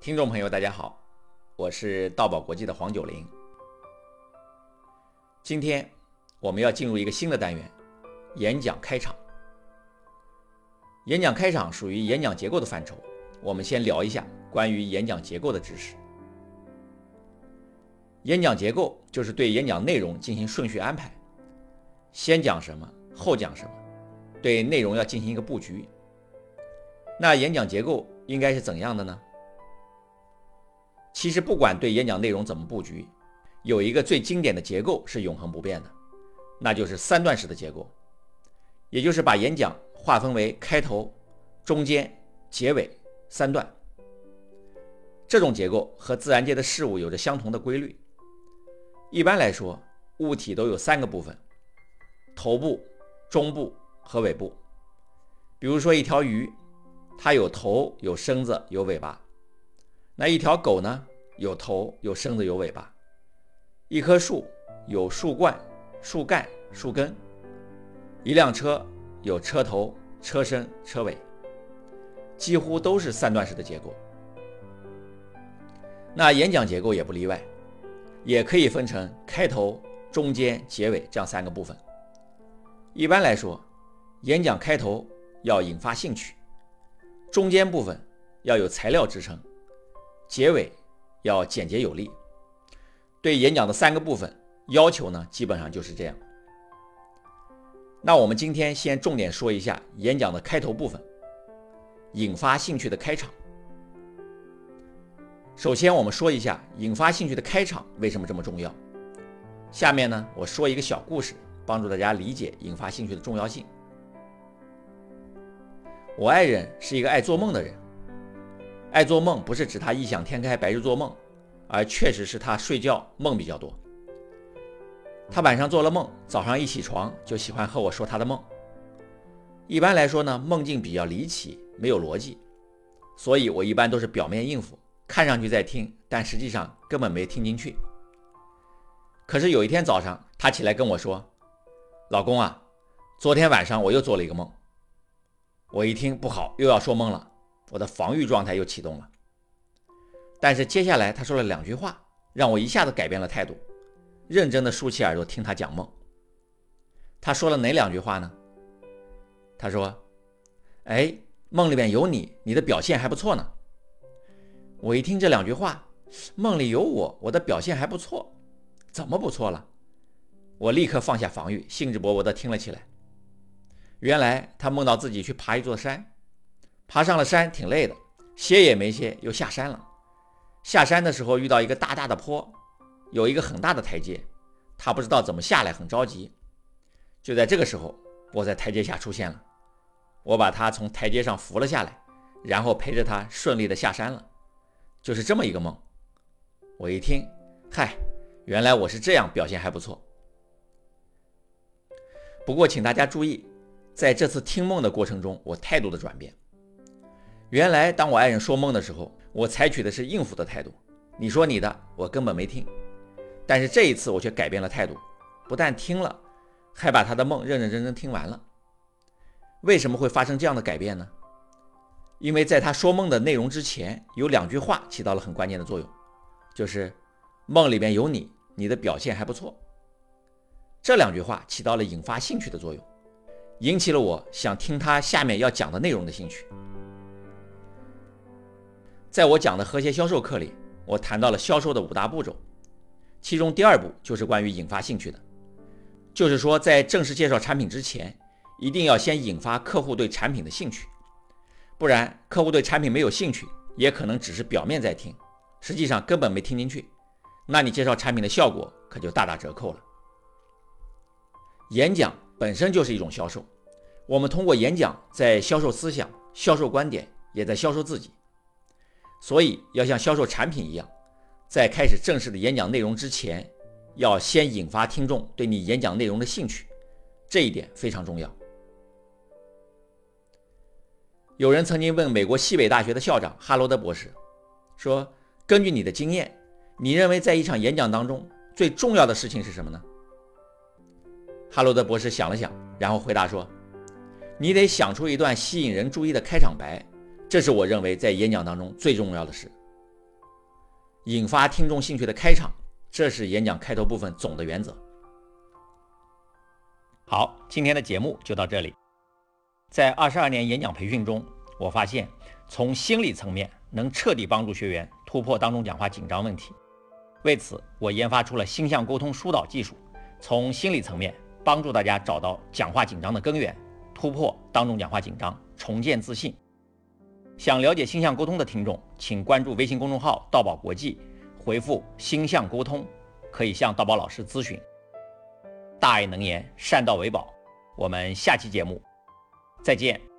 听众朋友，大家好，我是道宝国际的黄九龄。今天我们要进入一个新的单元——演讲开场。演讲开场属于演讲结构的范畴，我们先聊一下关于演讲结构的知识。演讲结构就是对演讲内容进行顺序安排，先讲什么，后讲什么，对内容要进行一个布局。那演讲结构应该是怎样的呢？其实不管对演讲内容怎么布局，有一个最经典的结构是永恒不变的，那就是三段式的结构，也就是把演讲划分为开头、中间、结尾三段。这种结构和自然界的事物有着相同的规律。一般来说，物体都有三个部分：头部、中部和尾部。比如说一条鱼，它有头、有身子、有尾巴。那一条狗呢？有头、有身子、有尾巴。一棵树有树冠、树干、树根。一辆车有车头、车身、车尾。几乎都是三段式的结构。那演讲结构也不例外，也可以分成开头、中间、结尾这样三个部分。一般来说，演讲开头要引发兴趣，中间部分要有材料支撑。结尾要简洁有力。对演讲的三个部分要求呢，基本上就是这样。那我们今天先重点说一下演讲的开头部分，引发兴趣的开场。首先，我们说一下引发兴趣的开场为什么这么重要。下面呢，我说一个小故事，帮助大家理解引发兴趣的重要性。我爱人是一个爱做梦的人。爱做梦不是指他异想天开、白日做梦，而确实是他睡觉梦比较多。他晚上做了梦，早上一起床就喜欢和我说他的梦。一般来说呢，梦境比较离奇，没有逻辑，所以我一般都是表面应付，看上去在听，但实际上根本没听进去。可是有一天早上，他起来跟我说：“老公啊，昨天晚上我又做了一个梦。”我一听不好，又要说梦了。我的防御状态又启动了，但是接下来他说了两句话，让我一下子改变了态度，认真的竖起耳朵听他讲梦。他说了哪两句话呢？他说：“哎，梦里面有你，你的表现还不错呢。”我一听这两句话，梦里有我，我的表现还不错，怎么不错了？我立刻放下防御，兴致勃勃地听了起来。原来他梦到自己去爬一座山。爬上了山挺累的，歇也没歇，又下山了。下山的时候遇到一个大大的坡，有一个很大的台阶，他不知道怎么下来，很着急。就在这个时候，我在台阶下出现了，我把他从台阶上扶了下来，然后陪着他顺利的下山了。就是这么一个梦。我一听，嗨，原来我是这样，表现还不错。不过请大家注意，在这次听梦的过程中，我态度的转变。原来，当我爱人说梦的时候，我采取的是应付的态度。你说你的，我根本没听。但是这一次，我却改变了态度，不但听了，还把他的梦认认真真听完了。为什么会发生这样的改变呢？因为在他说梦的内容之前，有两句话起到了很关键的作用，就是梦里面有你，你的表现还不错。这两句话起到了引发兴趣的作用，引起了我想听他下面要讲的内容的兴趣。在我讲的和谐销售课里，我谈到了销售的五大步骤，其中第二步就是关于引发兴趣的，就是说在正式介绍产品之前，一定要先引发客户对产品的兴趣，不然客户对产品没有兴趣，也可能只是表面在听，实际上根本没听进去，那你介绍产品的效果可就大打折扣了。演讲本身就是一种销售，我们通过演讲在销售思想、销售观点，也在销售自己。所以，要像销售产品一样，在开始正式的演讲内容之前，要先引发听众对你演讲内容的兴趣，这一点非常重要。有人曾经问美国西北大学的校长哈罗德博士，说：“根据你的经验，你认为在一场演讲当中最重要的事情是什么呢？”哈罗德博士想了想，然后回答说：“你得想出一段吸引人注意的开场白。”这是我认为在演讲当中最重要的事。引发听众兴趣的开场，这是演讲开头部分总的原则。好，今天的节目就到这里。在二十二年演讲培训中，我发现从心理层面能彻底帮助学员突破当众讲话紧张问题。为此，我研发出了星象沟通疏导技术，从心理层面帮助大家找到讲话紧张的根源，突破当众讲话紧张，重建自信。想了解星象沟通的听众，请关注微信公众号“道宝国际”，回复“星象沟通”，可以向道宝老师咨询。大爱能言，善道为宝。我们下期节目。再见。